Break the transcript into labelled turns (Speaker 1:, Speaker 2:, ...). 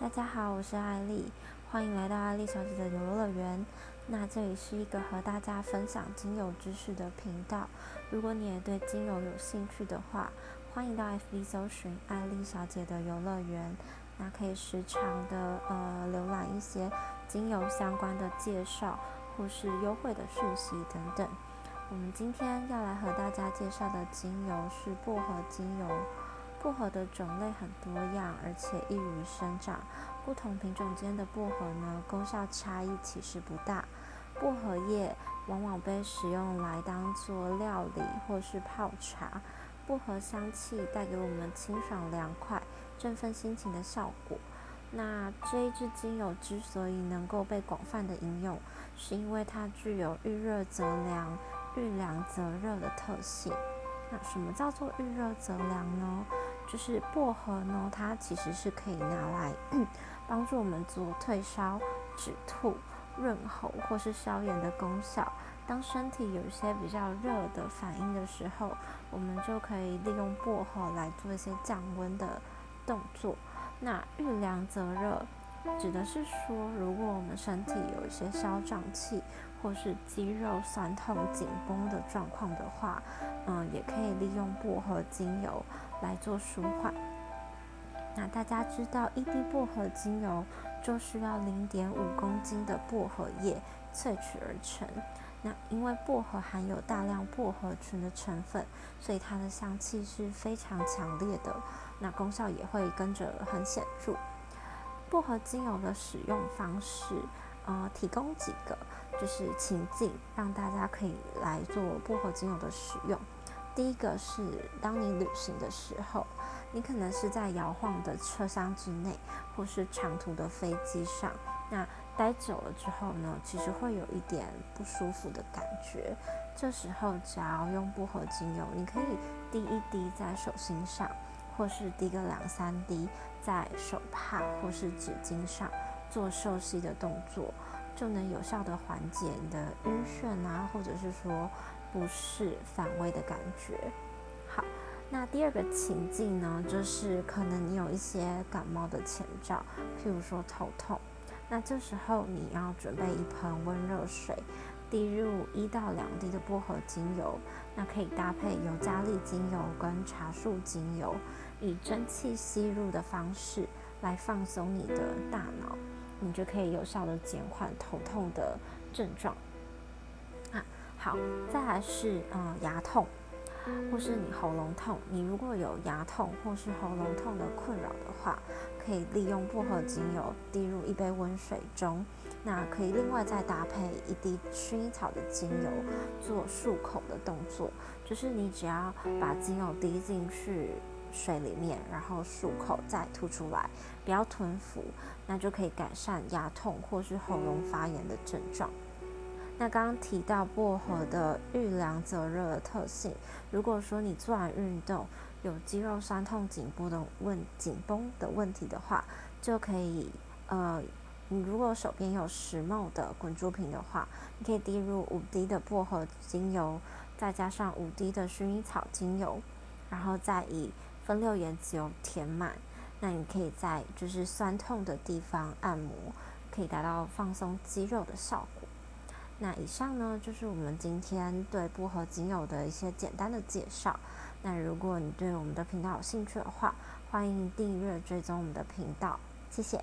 Speaker 1: 大家好，我是艾丽，欢迎来到艾丽小姐的游乐园。那这里是一个和大家分享精油知识的频道。如果你也对精油有兴趣的话，欢迎到 FB 搜寻艾丽小姐的游乐园。那可以时常的呃浏览一些精油相关的介绍或是优惠的讯息等等。我们今天要来和大家介绍的精油是薄荷精油。薄荷的种类很多样，而且易于生长。不同品种间的薄荷呢，功效差异其实不大。薄荷叶往往被使用来当做料理或是泡茶。薄荷香气带给我们清爽凉快、振奋心情的效果。那这一支精油之所以能够被广泛的应用，是因为它具有遇热则凉、遇凉则热的特性。那什么叫做遇热则凉呢？就是薄荷呢，它其实是可以拿来帮助我们做退烧、止吐、润喉或是消炎的功效。当身体有一些比较热的反应的时候，我们就可以利用薄荷来做一些降温的动作。那遇凉则热，指的是说，如果我们身体有一些消胀气或是肌肉酸痛紧绷的状况的话，嗯，也可以利用薄荷精油。来做舒缓。那大家知道，一滴薄荷精油就需要零点五公斤的薄荷叶萃取而成。那因为薄荷含有大量薄荷醇的成分，所以它的香气是非常强烈的。那功效也会跟着很显著。薄荷精油的使用方式，呃，提供几个就是情境，让大家可以来做薄荷精油的使用。第一个是，当你旅行的时候，你可能是在摇晃的车厢之内，或是长途的飞机上，那待久了之后呢，其实会有一点不舒服的感觉。这时候只要用薄荷精油，你可以滴一滴在手心上，或是滴个两三滴在手帕或是纸巾上，做受吸的动作，就能有效的缓解你的晕眩啊，或者是说。不适反胃的感觉。好，那第二个情境呢，就是可能你有一些感冒的前兆，譬如说头痛。那这时候你要准备一盆温热水，滴入一到两滴的薄荷精油，那可以搭配尤加利精油跟茶树精油，以蒸汽吸入的方式来放松你的大脑，你就可以有效的减缓头痛的症状。啊好，再来是嗯牙痛，或是你喉咙痛，你如果有牙痛或是喉咙痛的困扰的话，可以利用薄荷精油滴入一杯温水中，那可以另外再搭配一滴薰衣草的精油做漱口的动作，就是你只要把精油滴进去水里面，然后漱口再吐出来，不要吞服，那就可以改善牙痛或是喉咙发炎的症状。那刚刚提到薄荷的遇凉则热的特性，如果说你做完运动有肌肉酸痛紧绷的问紧绷的问题的话，就可以呃，你如果手边有十毫的滚珠瓶的话，你可以滴入五滴的薄荷精油，再加上五滴的薰衣草精油，然后再以分六颜子油填满，那你可以在就是酸痛的地方按摩，可以达到放松肌肉的效果。那以上呢，就是我们今天对薄荷精油的一些简单的介绍。那如果你对我们的频道有兴趣的话，欢迎订阅追踪我们的频道，谢谢。